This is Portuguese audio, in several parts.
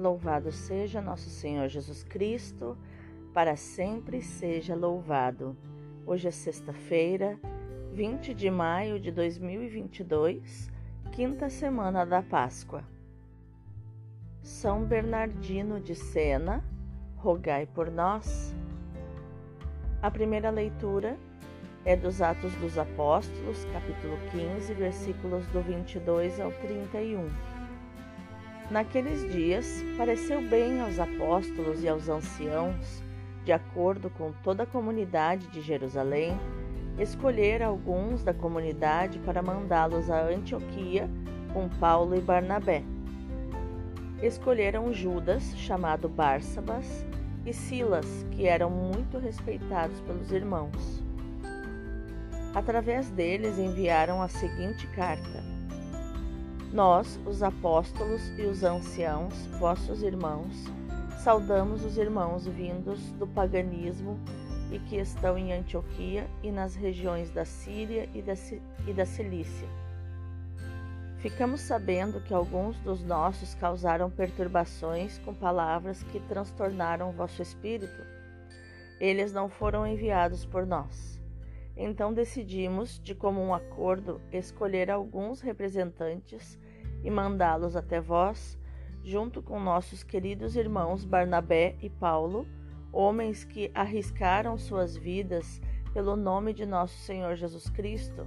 Louvado seja nosso Senhor Jesus Cristo, para sempre seja louvado. Hoje é sexta-feira, 20 de maio de 2022, quinta semana da Páscoa. São Bernardino de Sena, rogai por nós. A primeira leitura é dos Atos dos Apóstolos, capítulo 15, versículos do 22 ao 31. Naqueles dias, pareceu bem aos apóstolos e aos anciãos, de acordo com toda a comunidade de Jerusalém, escolher alguns da comunidade para mandá-los a Antioquia com Paulo e Barnabé. Escolheram Judas, chamado Barsabas, e Silas, que eram muito respeitados pelos irmãos. Através deles enviaram a seguinte carta: nós, os apóstolos e os anciãos, vossos irmãos, saudamos os irmãos vindos do paganismo e que estão em Antioquia e nas regiões da Síria e da, e da Cilícia. Ficamos sabendo que alguns dos nossos causaram perturbações com palavras que transtornaram vosso espírito. Eles não foram enviados por nós. Então decidimos, de comum acordo, escolher alguns representantes e mandá-los até vós, junto com nossos queridos irmãos Barnabé e Paulo, homens que arriscaram suas vidas pelo nome de nosso Senhor Jesus Cristo.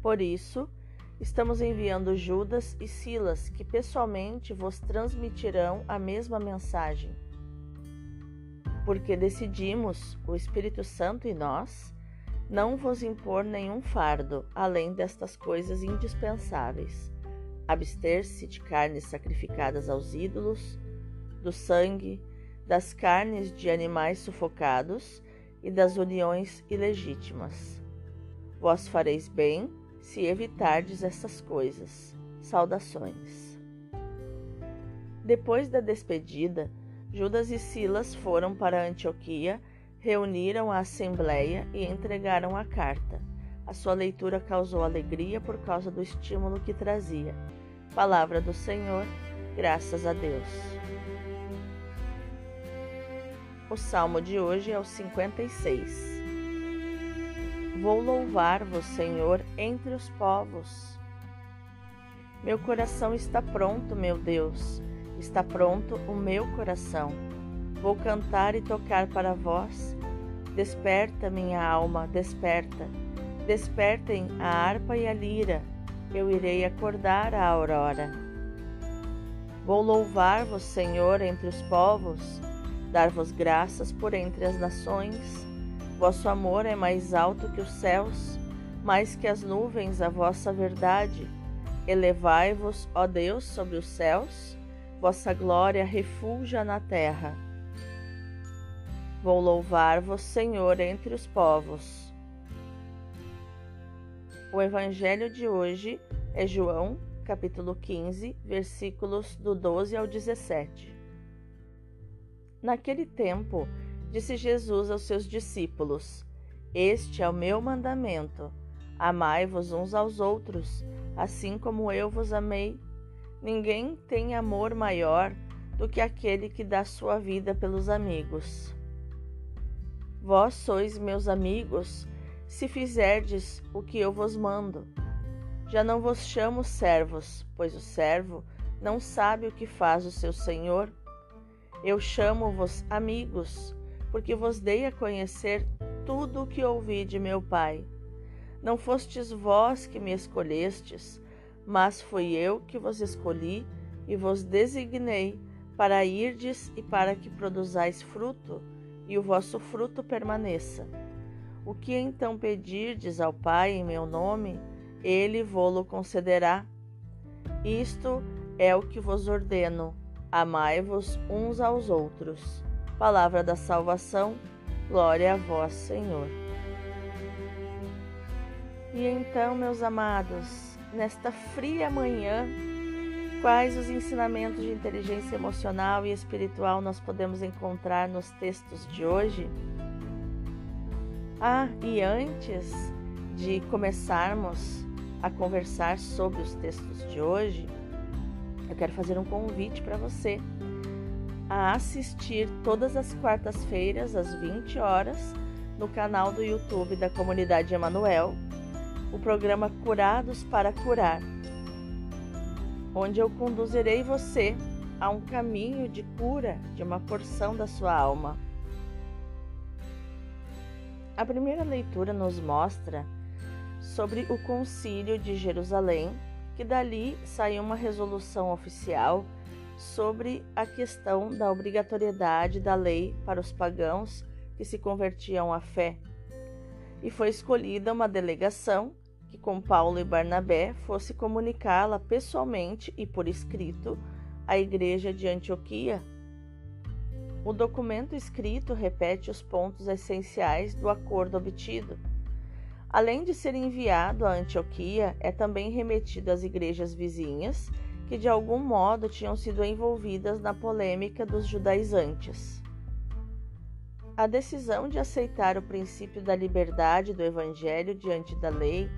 Por isso, estamos enviando Judas e Silas, que pessoalmente vos transmitirão a mesma mensagem porque decidimos, o Espírito Santo e nós, não vos impor nenhum fardo além destas coisas indispensáveis: abster-se de carnes sacrificadas aos ídolos, do sangue, das carnes de animais sufocados e das uniões ilegítimas. Vós fareis bem se evitardes essas coisas. Saudações. Depois da despedida, Judas e Silas foram para Antioquia, reuniram a assembleia e entregaram a carta. A sua leitura causou alegria por causa do estímulo que trazia. Palavra do Senhor, graças a Deus. O salmo de hoje é o 56. Vou louvar-vos, Senhor, entre os povos. Meu coração está pronto, meu Deus Está pronto o meu coração. Vou cantar e tocar para vós. Desperta, minha alma, desperta. Despertem a harpa e a lira. Eu irei acordar a aurora. Vou louvar-vos, Senhor, entre os povos, dar-vos graças por entre as nações. Vosso amor é mais alto que os céus, mais que as nuvens a vossa verdade. Elevai-vos, ó Deus, sobre os céus vossa glória refulja na terra. Vou louvar-vos, Senhor, entre os povos. O evangelho de hoje é João, capítulo 15, versículos do 12 ao 17. Naquele tempo, disse Jesus aos seus discípulos: Este é o meu mandamento: amai-vos uns aos outros, assim como eu vos amei. Ninguém tem amor maior do que aquele que dá sua vida pelos amigos. Vós sois meus amigos, se fizerdes o que eu vos mando. Já não vos chamo servos, pois o servo não sabe o que faz o seu senhor. Eu chamo-vos amigos, porque vos dei a conhecer tudo o que ouvi de meu Pai. Não fostes vós que me escolhestes, mas fui eu que vos escolhi e vos designei para irdes e para que produzais fruto, e o vosso fruto permaneça. O que então pedirdes ao Pai em meu nome, ele vô-lo concederá. Isto é o que vos ordeno: amai-vos uns aos outros. Palavra da salvação, glória a vós, Senhor. E então, meus amados, nesta fria manhã, quais os ensinamentos de inteligência emocional e espiritual nós podemos encontrar nos textos de hoje? Ah, e antes de começarmos a conversar sobre os textos de hoje, eu quero fazer um convite para você a assistir todas as quartas-feiras às 20 horas no canal do YouTube da Comunidade Emanuel, o programa Curados para Curar, onde eu conduzirei você a um caminho de cura de uma porção da sua alma. A primeira leitura nos mostra sobre o Concílio de Jerusalém, que dali saiu uma resolução oficial sobre a questão da obrigatoriedade da lei para os pagãos que se convertiam à fé. E foi escolhida uma delegação que, com Paulo e Barnabé, fosse comunicá-la pessoalmente e por escrito à igreja de Antioquia. O documento escrito repete os pontos essenciais do acordo obtido. Além de ser enviado a Antioquia, é também remetido às igrejas vizinhas que de algum modo tinham sido envolvidas na polêmica dos judaizantes. A decisão de aceitar o princípio da liberdade do Evangelho diante da lei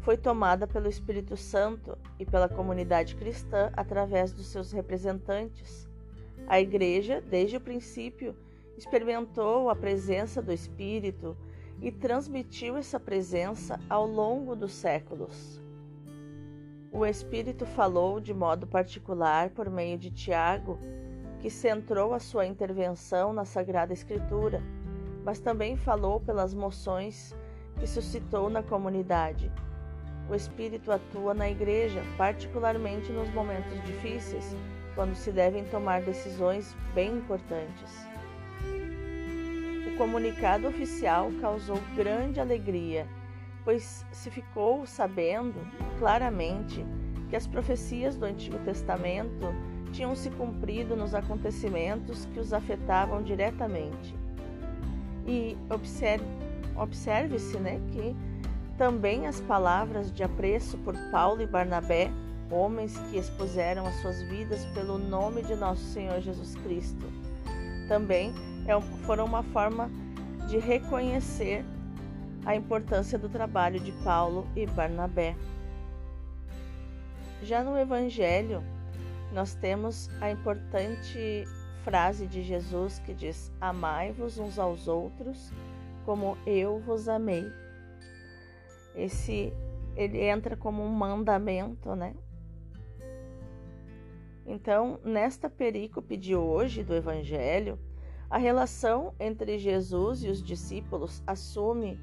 foi tomada pelo Espírito Santo e pela comunidade cristã através dos seus representantes. A Igreja, desde o princípio, experimentou a presença do Espírito e transmitiu essa presença ao longo dos séculos. O Espírito falou de modo particular por meio de Tiago, que centrou a sua intervenção na Sagrada Escritura, mas também falou pelas moções que suscitou na comunidade. O Espírito atua na igreja, particularmente nos momentos difíceis, quando se devem tomar decisões bem importantes. O comunicado oficial causou grande alegria pois se ficou sabendo claramente que as profecias do Antigo Testamento tinham se cumprido nos acontecimentos que os afetavam diretamente. E observe-se né, que também as palavras de apreço por Paulo e Barnabé, homens que expuseram as suas vidas pelo nome de nosso Senhor Jesus Cristo, também é foram uma forma de reconhecer a importância do trabalho de Paulo e Barnabé. Já no Evangelho, nós temos a importante frase de Jesus que diz: Amai-vos uns aos outros como eu vos amei. Esse ele entra como um mandamento, né? Então, nesta perícope de hoje do Evangelho, a relação entre Jesus e os discípulos assume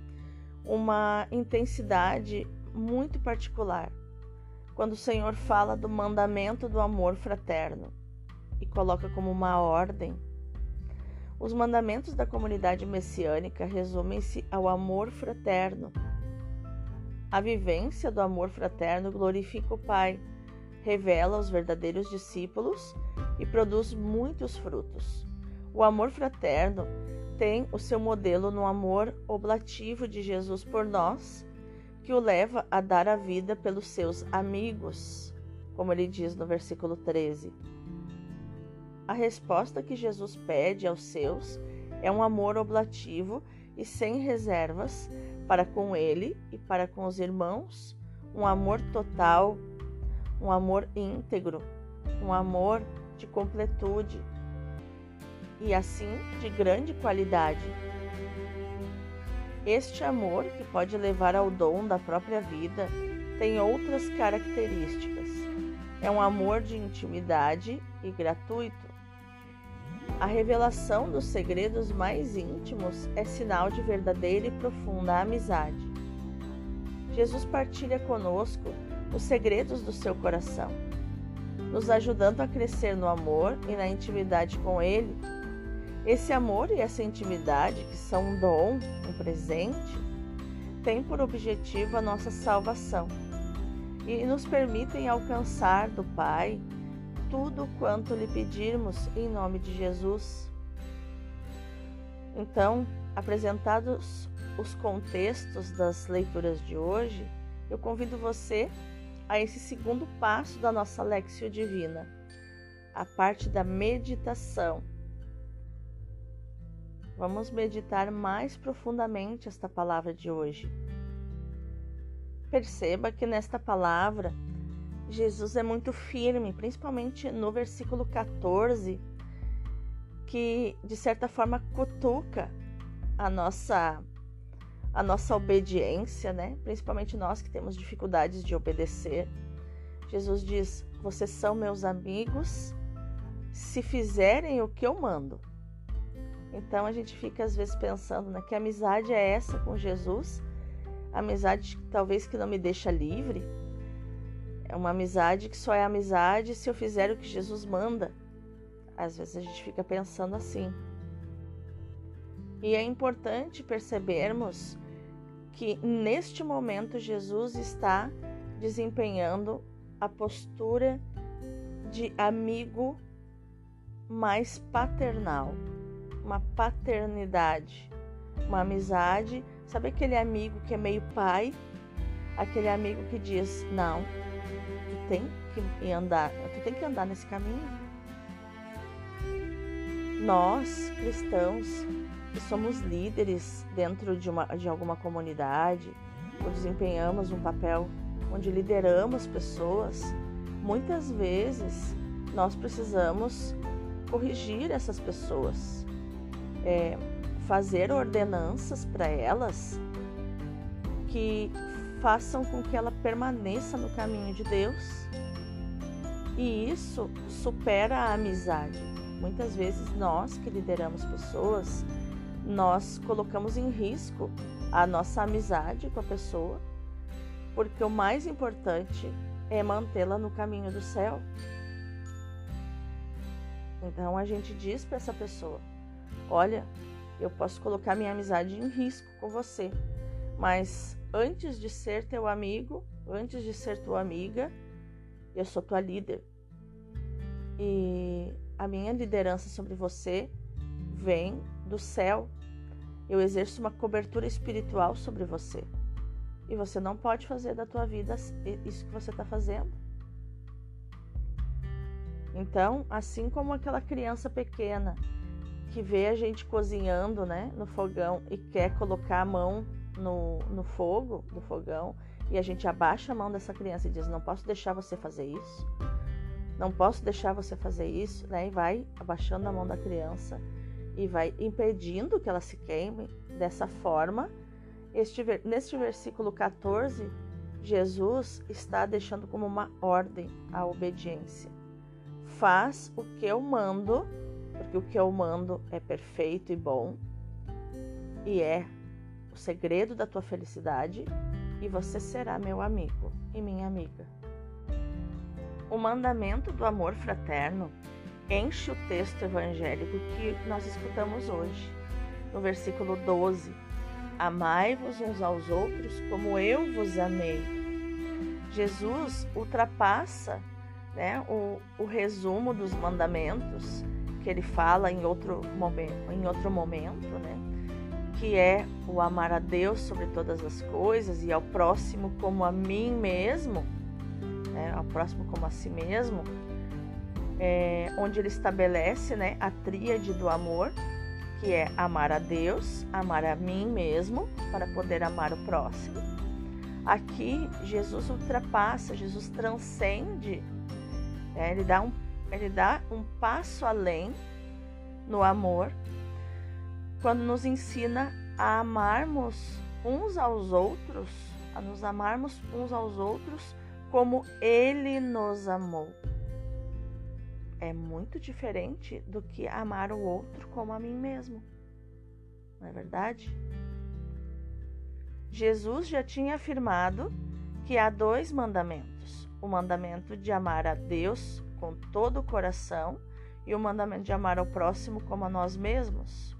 uma intensidade muito particular quando o Senhor fala do mandamento do amor fraterno e coloca como uma ordem. Os mandamentos da comunidade messiânica resumem-se ao amor fraterno. A vivência do amor fraterno glorifica o Pai, revela os verdadeiros discípulos e produz muitos frutos. O amor fraterno tem o seu modelo no amor oblativo de Jesus por nós, que o leva a dar a vida pelos seus amigos, como ele diz no versículo 13. A resposta que Jesus pede aos seus é um amor oblativo e sem reservas para com ele e para com os irmãos, um amor total, um amor íntegro, um amor de completude, e assim de grande qualidade. Este amor, que pode levar ao dom da própria vida, tem outras características. É um amor de intimidade e gratuito. A revelação dos segredos mais íntimos é sinal de verdadeira e profunda amizade. Jesus partilha conosco os segredos do seu coração, nos ajudando a crescer no amor e na intimidade com Ele esse amor e essa intimidade, que são um dom, um presente, têm por objetivo a nossa salvação e nos permitem alcançar do Pai tudo quanto lhe pedirmos em nome de Jesus. Então, apresentados os contextos das leituras de hoje, eu convido você a esse segundo passo da nossa Lexio Divina, a parte da meditação Vamos meditar mais profundamente esta palavra de hoje. Perceba que nesta palavra Jesus é muito firme, principalmente no versículo 14, que de certa forma cutuca a nossa a nossa obediência, né? Principalmente nós que temos dificuldades de obedecer. Jesus diz: "Vocês são meus amigos se fizerem o que eu mando". Então a gente fica às vezes pensando, né, que amizade é essa com Jesus? Amizade talvez que não me deixa livre? É uma amizade que só é amizade se eu fizer o que Jesus manda. Às vezes a gente fica pensando assim. E é importante percebermos que neste momento Jesus está desempenhando a postura de amigo mais paternal, uma paternidade, uma amizade. Sabe aquele amigo que é meio pai? Aquele amigo que diz: "Não, tu tem que andar, tu tem que andar nesse caminho". Nós, cristãos, que somos líderes dentro de, uma, de alguma comunidade, ou desempenhamos um papel onde lideramos pessoas, muitas vezes nós precisamos corrigir essas pessoas, é, fazer ordenanças para elas que façam com que ela permaneça no caminho de Deus. E isso supera a amizade. Muitas vezes nós que lideramos pessoas, nós colocamos em risco a nossa amizade com a pessoa, porque o mais importante é mantê-la no caminho do céu. Então a gente diz para essa pessoa: Olha, eu posso colocar minha amizade em risco com você, mas antes de ser teu amigo, antes de ser tua amiga, eu sou tua líder. E a minha liderança sobre você vem do céu. Eu exerço uma cobertura espiritual sobre você. E você não pode fazer da tua vida isso que você está fazendo. Então, assim como aquela criança pequena que vê a gente cozinhando né, no fogão e quer colocar a mão no, no fogo do fogão, e a gente abaixa a mão dessa criança e diz: Não posso deixar você fazer isso, não posso deixar você fazer isso, né? E vai abaixando a mão da criança e vai impedindo que ela se queime dessa forma. Este, neste versículo 14, Jesus está deixando como uma ordem a obediência. Faz o que eu mando, porque o que eu mando é perfeito e bom, e é o segredo da tua felicidade, e você será meu amigo e minha amiga. O mandamento do amor fraterno enche o texto evangélico que nós escutamos hoje. No versículo 12: Amai-vos uns aos outros como eu vos amei. Jesus ultrapassa né, o, o resumo dos mandamentos que ele fala em outro momento, em outro momento, né, que é o amar a Deus sobre todas as coisas e ao próximo como a mim mesmo, né, ao próximo como a si mesmo é, onde ele estabelece né, a tríade do amor, que é amar a Deus, amar a mim mesmo, para poder amar o próximo. Aqui, Jesus ultrapassa, Jesus transcende, né, ele, dá um, ele dá um passo além no amor, quando nos ensina a amarmos uns aos outros, a nos amarmos uns aos outros como ele nos amou é muito diferente do que amar o outro como a mim mesmo. Não é verdade? Jesus já tinha afirmado que há dois mandamentos: o mandamento de amar a Deus com todo o coração e o mandamento de amar ao próximo como a nós mesmos.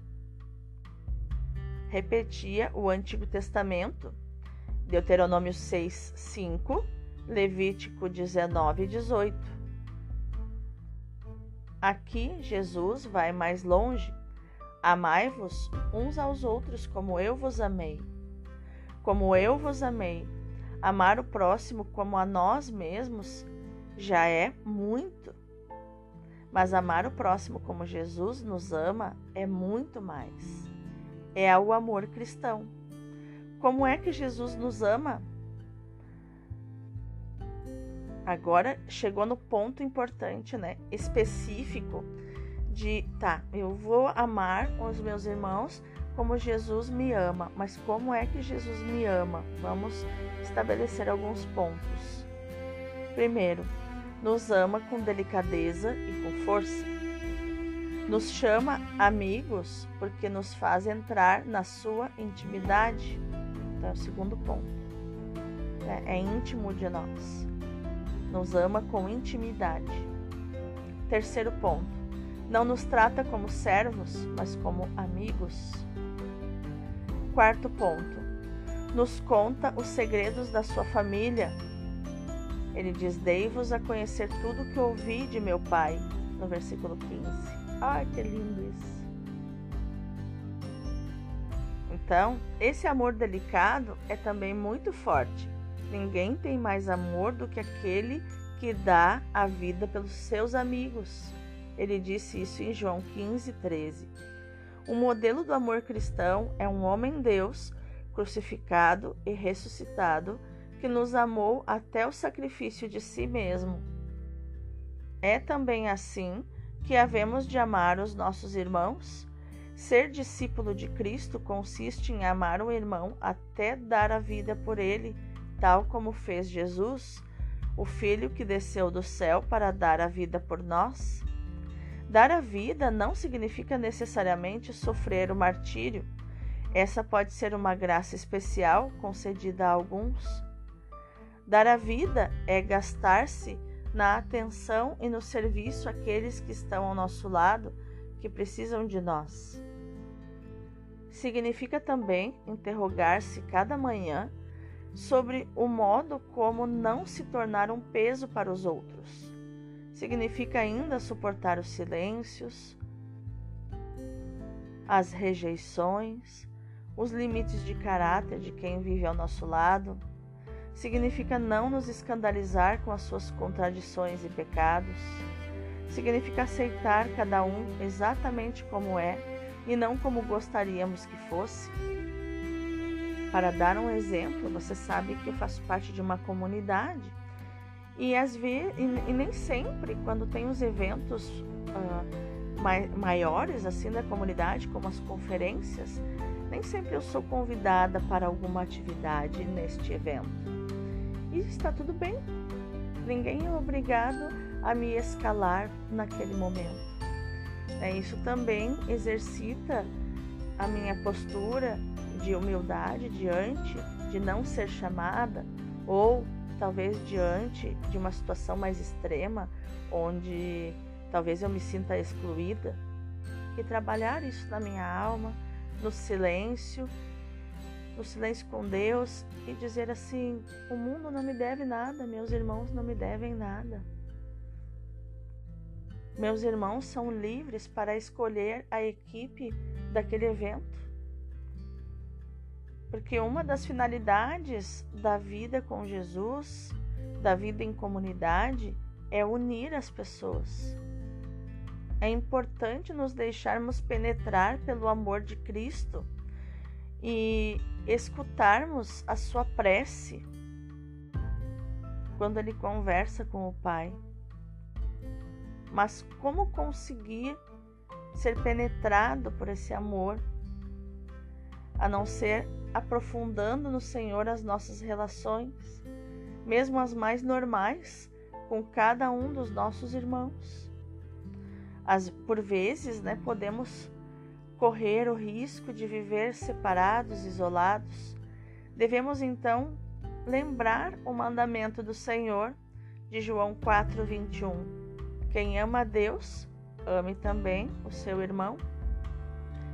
Repetia o Antigo Testamento, Deuteronômio 6, 5, Levítico 19, 18. Aqui Jesus vai mais longe. Amai-vos uns aos outros como eu vos amei. Como eu vos amei. Amar o próximo como a nós mesmos já é muito. Mas amar o próximo como Jesus nos ama é muito mais. É o amor cristão. Como é que Jesus nos ama? agora chegou no ponto importante, né? Específico de, tá, eu vou amar os meus irmãos como Jesus me ama, mas como é que Jesus me ama? Vamos estabelecer alguns pontos. Primeiro, nos ama com delicadeza e com força. Nos chama amigos porque nos faz entrar na sua intimidade. Então, é o segundo ponto. É, é íntimo de nós. Nos ama com intimidade. Terceiro ponto. Não nos trata como servos, mas como amigos. Quarto ponto. Nos conta os segredos da sua família. Ele diz: Dei-vos a conhecer tudo que ouvi de meu pai, no versículo 15. Ai, que lindo isso. Então, esse amor delicado é também muito forte. Ninguém tem mais amor do que aquele que dá a vida pelos seus amigos. Ele disse isso em João 15, 13. O modelo do amor cristão é um homem-deus crucificado e ressuscitado que nos amou até o sacrifício de si mesmo. É também assim que havemos de amar os nossos irmãos? Ser discípulo de Cristo consiste em amar o irmão até dar a vida por ele, tal como fez Jesus, o Filho que desceu do céu para dar a vida por nós. Dar a vida não significa necessariamente sofrer o martírio. Essa pode ser uma graça especial concedida a alguns. Dar a vida é gastar-se na atenção e no serviço àqueles que estão ao nosso lado, que precisam de nós. Significa também interrogar-se cada manhã sobre o modo como não se tornar um peso para os outros. Significa ainda suportar os silêncios, as rejeições, os limites de caráter de quem vive ao nosso lado. Significa não nos escandalizar com as suas contradições e pecados. Significa aceitar cada um exatamente como é e não como gostaríamos que fosse. Para dar um exemplo, você sabe que eu faço parte de uma comunidade e às vezes, e, e nem sempre, quando tem os eventos uh, mai, maiores assim da comunidade, como as conferências, nem sempre eu sou convidada para alguma atividade neste evento. E está tudo bem. Ninguém é obrigado a me escalar naquele momento. É, isso também exercita a minha postura de humildade diante de não ser chamada ou talvez diante de uma situação mais extrema, onde talvez eu me sinta excluída, e trabalhar isso na minha alma, no silêncio, no silêncio com Deus e dizer assim: o mundo não me deve nada, meus irmãos não me devem nada. Meus irmãos são livres para escolher a equipe daquele evento. Porque uma das finalidades da vida com Jesus, da vida em comunidade, é unir as pessoas. É importante nos deixarmos penetrar pelo amor de Cristo e escutarmos a sua prece quando ele conversa com o Pai. Mas como conseguir ser penetrado por esse amor, a não ser aprofundando no Senhor as nossas relações, mesmo as mais normais, com cada um dos nossos irmãos. As, por vezes, né, podemos correr o risco de viver separados, isolados. Devemos então lembrar o mandamento do Senhor de João 4:21. Quem ama a Deus, ame também o seu irmão.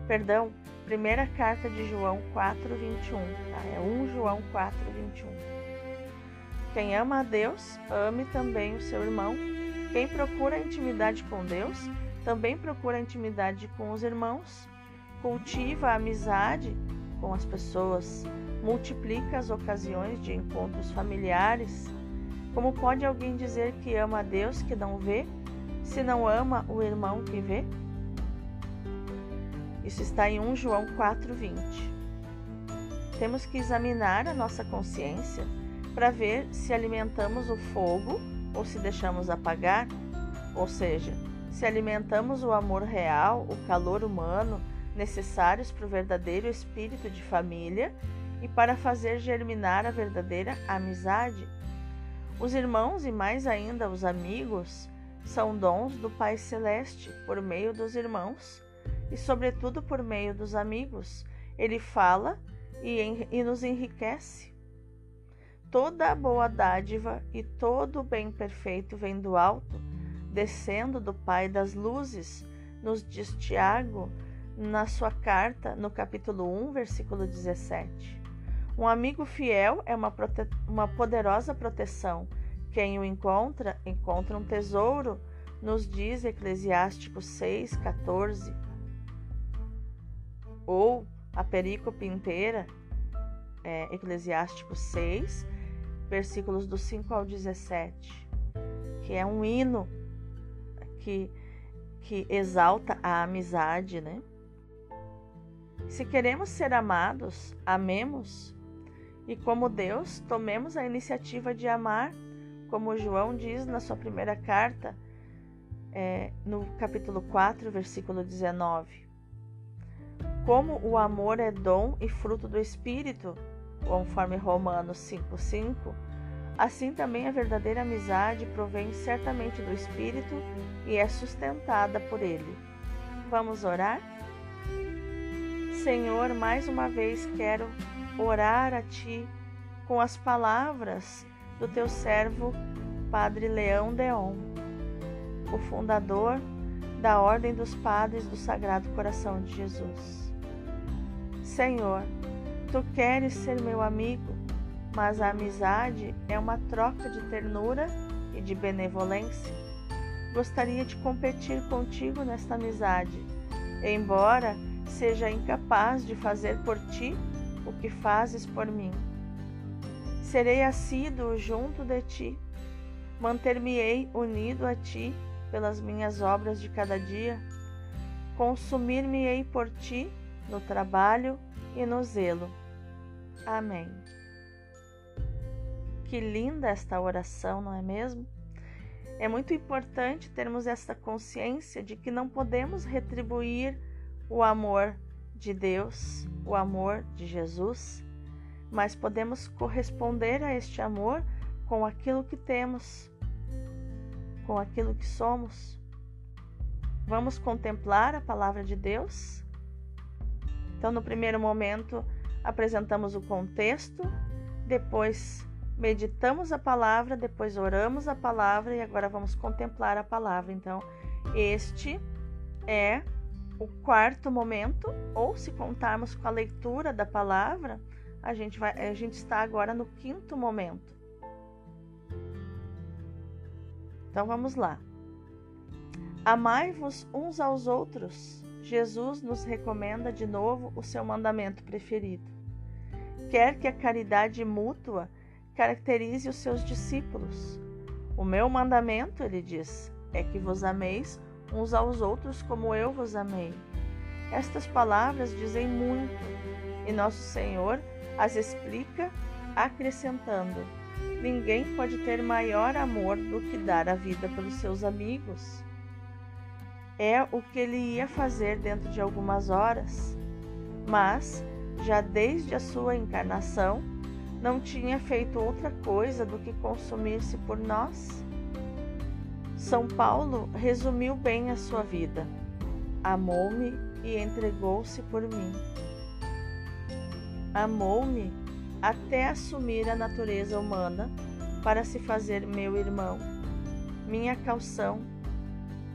Perdão, Primeira carta de João 4:21, tá? É 1 João 4:21. Quem ama a Deus, ame também o seu irmão. Quem procura intimidade com Deus, também procura intimidade com os irmãos. Cultiva a amizade com as pessoas, multiplica as ocasiões de encontros familiares. Como pode alguém dizer que ama a Deus que não vê, se não ama o irmão que vê? Isso está em 1 João 4:20. Temos que examinar a nossa consciência para ver se alimentamos o fogo ou se deixamos apagar, ou seja, se alimentamos o amor real, o calor humano necessários para o verdadeiro espírito de família e para fazer germinar a verdadeira amizade. Os irmãos e mais ainda os amigos são dons do Pai Celeste por meio dos irmãos e, sobretudo, por meio dos amigos. Ele fala e, e nos enriquece. Toda a boa dádiva e todo o bem perfeito vem do alto, descendo do Pai das luzes, nos diz Tiago na sua carta, no capítulo 1, versículo 17. Um amigo fiel é uma, uma poderosa proteção. Quem o encontra, encontra um tesouro, nos diz Eclesiástico 6, 14. Ou a perícope inteira, é, Eclesiástico 6, versículos do 5 ao 17, que é um hino que, que exalta a amizade, né? Se queremos ser amados, amemos. E como Deus, tomemos a iniciativa de amar, como João diz na sua primeira carta, é, no capítulo 4, versículo 19. Como o amor é dom e fruto do Espírito, conforme Romanos 5,5, assim também a verdadeira amizade provém certamente do Espírito e é sustentada por ele. Vamos orar? Senhor, mais uma vez quero orar a Ti com as palavras do Teu servo, Padre Leão Deon, o fundador da Ordem dos Padres do Sagrado Coração de Jesus. Senhor, Tu queres ser meu amigo, mas a amizade é uma troca de ternura e de benevolência. Gostaria de competir contigo nesta amizade, embora seja incapaz de fazer por ti o que fazes por mim. Serei assíduo junto de ti, manter-me-ei unido a ti pelas minhas obras de cada dia, consumir-me-ei por ti no trabalho e no zelo. Amém. Que linda esta oração, não é mesmo? É muito importante termos esta consciência de que não podemos retribuir o amor de Deus, o amor de Jesus, mas podemos corresponder a este amor com aquilo que temos, com aquilo que somos. Vamos contemplar a palavra de Deus? Então, no primeiro momento, apresentamos o contexto, depois meditamos a palavra, depois oramos a palavra e agora vamos contemplar a palavra. Então, este é o quarto momento, ou se contarmos com a leitura da palavra, a gente, vai, a gente está agora no quinto momento. Então vamos lá. Amai-vos uns aos outros. Jesus nos recomenda de novo o seu mandamento preferido. Quer que a caridade mútua caracterize os seus discípulos. O meu mandamento, ele diz, é que vos ameis uns aos outros como eu vos amei. Estas palavras dizem muito e nosso Senhor as explica acrescentando: Ninguém pode ter maior amor do que dar a vida pelos seus amigos. É o que ele ia fazer dentro de algumas horas, mas já desde a sua encarnação não tinha feito outra coisa do que consumir-se por nós são Paulo resumiu bem a sua vida. Amou-me e entregou-se por mim. Amou-me até assumir a natureza humana para se fazer meu irmão, minha calção,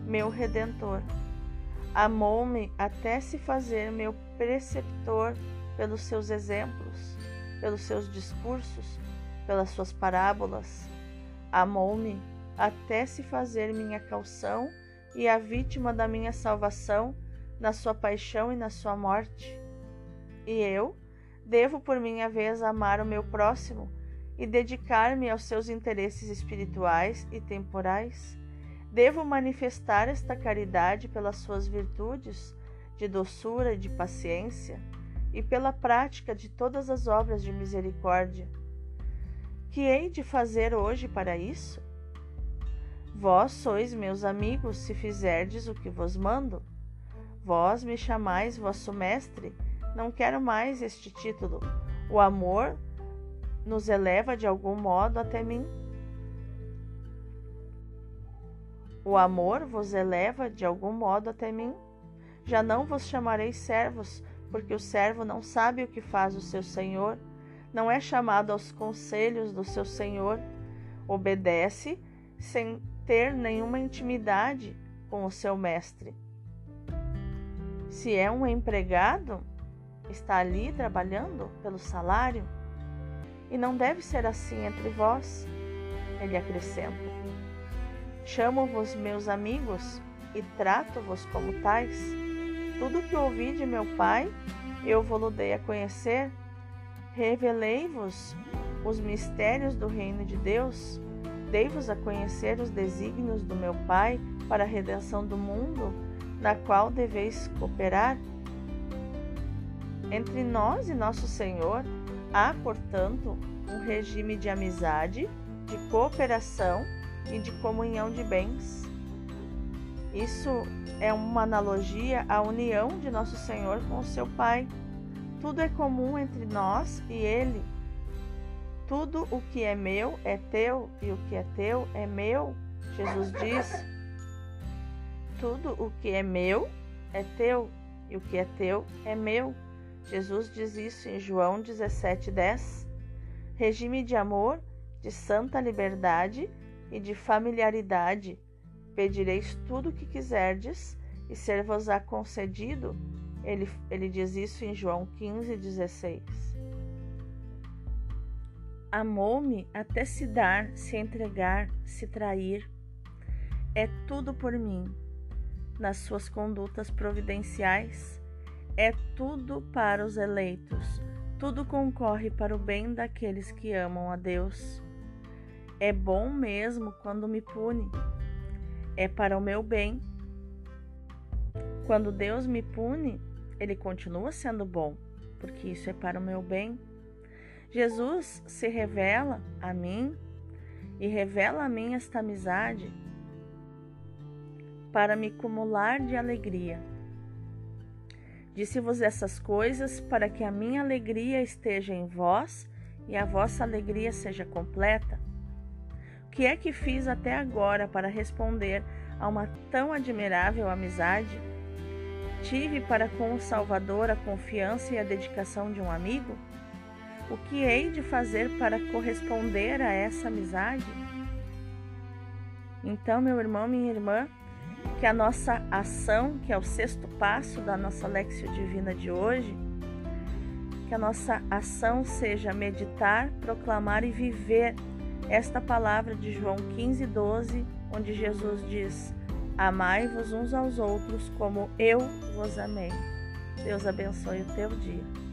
meu redentor. Amou-me até se fazer meu preceptor pelos seus exemplos, pelos seus discursos, pelas suas parábolas. Amou-me até se fazer minha calção e a vítima da minha salvação na sua paixão e na sua morte. E eu devo, por minha vez, amar o meu próximo e dedicar-me aos seus interesses espirituais e temporais. Devo manifestar esta caridade pelas suas virtudes de doçura e de paciência e pela prática de todas as obras de misericórdia. Que hei de fazer hoje para isso? Vós sois meus amigos se fizerdes o que vos mando. Vós me chamais vosso mestre. Não quero mais este título. O amor nos eleva de algum modo até mim. O amor vos eleva de algum modo até mim. Já não vos chamarei servos, porque o servo não sabe o que faz o seu senhor, não é chamado aos conselhos do seu senhor, obedece sem ter nenhuma intimidade com o seu mestre. Se é um empregado, está ali trabalhando pelo salário, e não deve ser assim entre vós. Ele acrescenta: Chamo-vos meus amigos e trato-vos como tais. Tudo que ouvi de meu Pai, eu vos dei a conhecer. Revelei-vos os mistérios do reino de Deus. Dei-vos a conhecer os desígnios do meu Pai para a redenção do mundo, na qual deveis cooperar. Entre nós e nosso Senhor há, portanto, um regime de amizade, de cooperação e de comunhão de bens. Isso é uma analogia à união de nosso Senhor com o seu Pai. Tudo é comum entre nós e Ele. Tudo o que é meu é teu e o que é teu é meu, Jesus diz. Tudo o que é meu é teu e o que é teu é meu. Jesus diz isso em João 17,10. Regime de amor, de santa liberdade e de familiaridade Pedireis tudo o que quiserdes e ser-vos-á concedido. Ele, ele diz isso em João 15, 16. Amou-me até se dar, se entregar, se trair. É tudo por mim. Nas suas condutas providenciais, é tudo para os eleitos. Tudo concorre para o bem daqueles que amam a Deus. É bom mesmo quando me pune é para o meu bem. Quando Deus me pune, ele continua sendo bom, porque isso é para o meu bem. Jesus se revela a mim e revela a mim esta amizade para me acumular de alegria. Disse-vos essas coisas para que a minha alegria esteja em vós e a vossa alegria seja completa que é que fiz até agora para responder a uma tão admirável amizade? Tive para com o Salvador a confiança e a dedicação de um amigo? O que hei de fazer para corresponder a essa amizade? Então, meu irmão, minha irmã, que a nossa ação, que é o sexto passo da nossa Lexio Divina de hoje, que a nossa ação seja meditar, proclamar e viver esta palavra de João 15, 12, onde Jesus diz: Amai-vos uns aos outros como eu vos amei. Deus abençoe o teu dia.